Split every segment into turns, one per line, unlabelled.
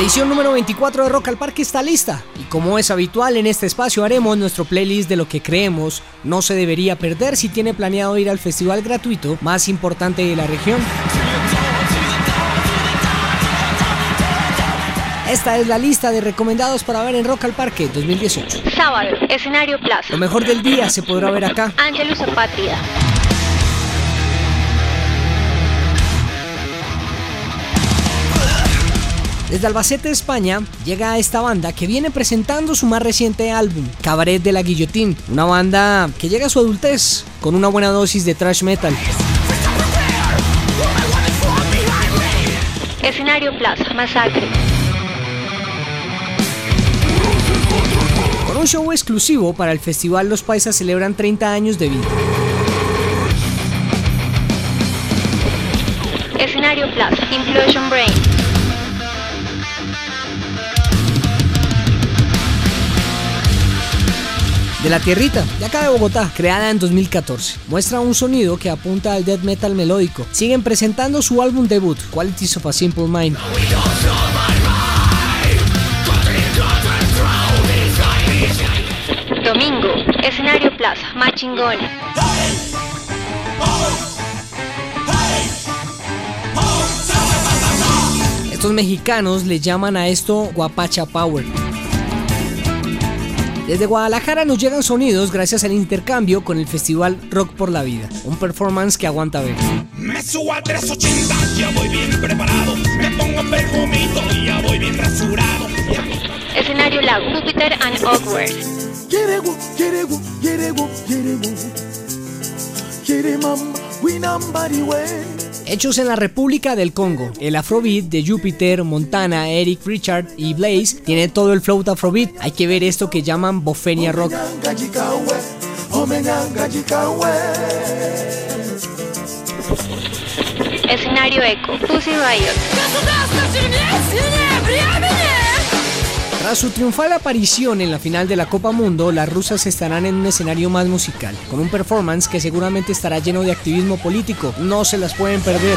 Edición número 24 de Rock al Parque está lista y como es habitual en este espacio haremos nuestro playlist de lo que creemos no se debería perder si tiene planeado ir al festival gratuito más importante de la región. Esta es la lista de recomendados para ver en Rock al Parque 2018.
Sábado, escenario Plaza.
Lo mejor del día se podrá ver acá.
Angelus Apátrida.
Desde Albacete, España, llega esta banda que viene presentando su más reciente álbum, Cabaret de la Guillotín, una banda que llega a su adultez con una buena dosis de thrash metal.
Escenario Plaza, Masacre.
Con un show exclusivo para el festival Los Paisas celebran 30 años de vida.
Escenario Plaza, Implosion Brain.
De la Tierrita, de acá de Bogotá, creada en 2014. Muestra un sonido que apunta al death metal melódico. Siguen presentando su álbum debut, Qualities of a Simple Mind.
Domingo, Escenario Plaza, Machingón.
Mexicanos le llaman a esto Guapacha Power. Desde Guadalajara nos llegan sonidos gracias al intercambio con el festival Rock por la Vida, un performance que aguanta ver.
Me subo a 380, ya voy bien preparado. Me pongo perfumito, ya voy bien rasurado.
Escenario Lago, Júpiter and Awkward.
Yerego, yerego, yerego, yerego. Yere mamba, we.
Hechos en la República del Congo, el Afrobeat de Jupiter, Montana, Eric Richard y Blaze tiene todo el flow de Afrobeat. Hay que ver esto que llaman Bofenia Rock.
Escenario Echo, Pussy Riot.
Tras su triunfal aparición en la final de la Copa Mundo, las rusas estarán en un escenario más musical, con un performance que seguramente estará lleno de activismo político. No se las pueden perder.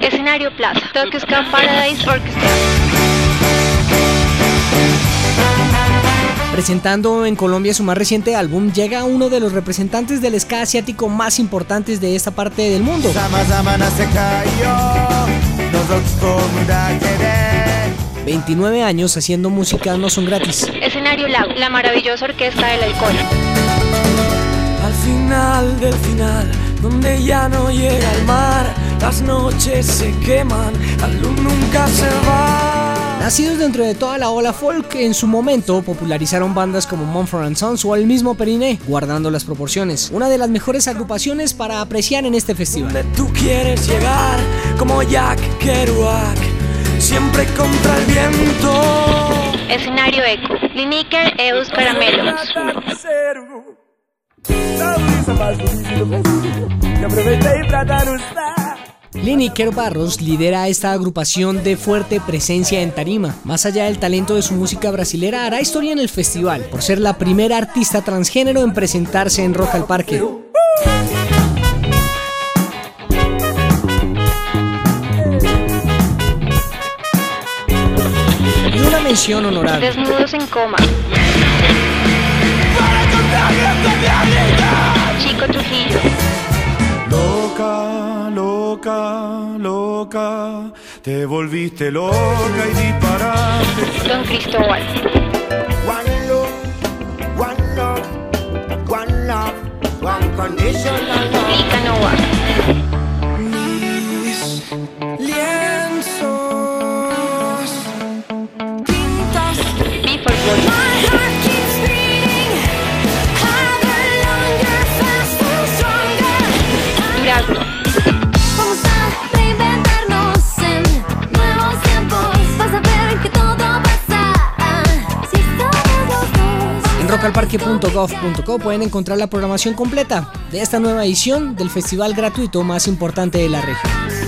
Escenario Plaza, Tokyo Camp Paradise Orchestra.
Presentando en Colombia su más reciente álbum, llega uno de los representantes del ska asiático más importantes de esta parte del mundo. 29 años haciendo música no son gratis.
Escenario Lago, la maravillosa orquesta del alcohol.
Al final del final donde ya no llega el mar, las noches se queman, la luz nunca se va.
Nacidos dentro de toda la ola folk, en su momento popularizaron bandas como Mumford Sons o el mismo Periné, guardando las proporciones. Una de las mejores agrupaciones para apreciar en este festival.
Donde tú quieres llegar, como Jack Kerouac, siempre contra el viento.
Escenario Echo, Liniker Eus Caramelos.
Lineker Barros lidera esta agrupación de fuerte presencia en tarima. Más allá del talento de su música brasilera, hará historia en el festival por ser la primera artista transgénero en presentarse en Rock al Parque. Y una mención honorable.
Desnudos en coma.
Te volviste loca y disparaste.
Don Cristóbal.
One love, one love, one love, one conditional love.
rockalparque.gov.co pueden encontrar la programación completa de esta nueva edición del festival gratuito más importante de la región.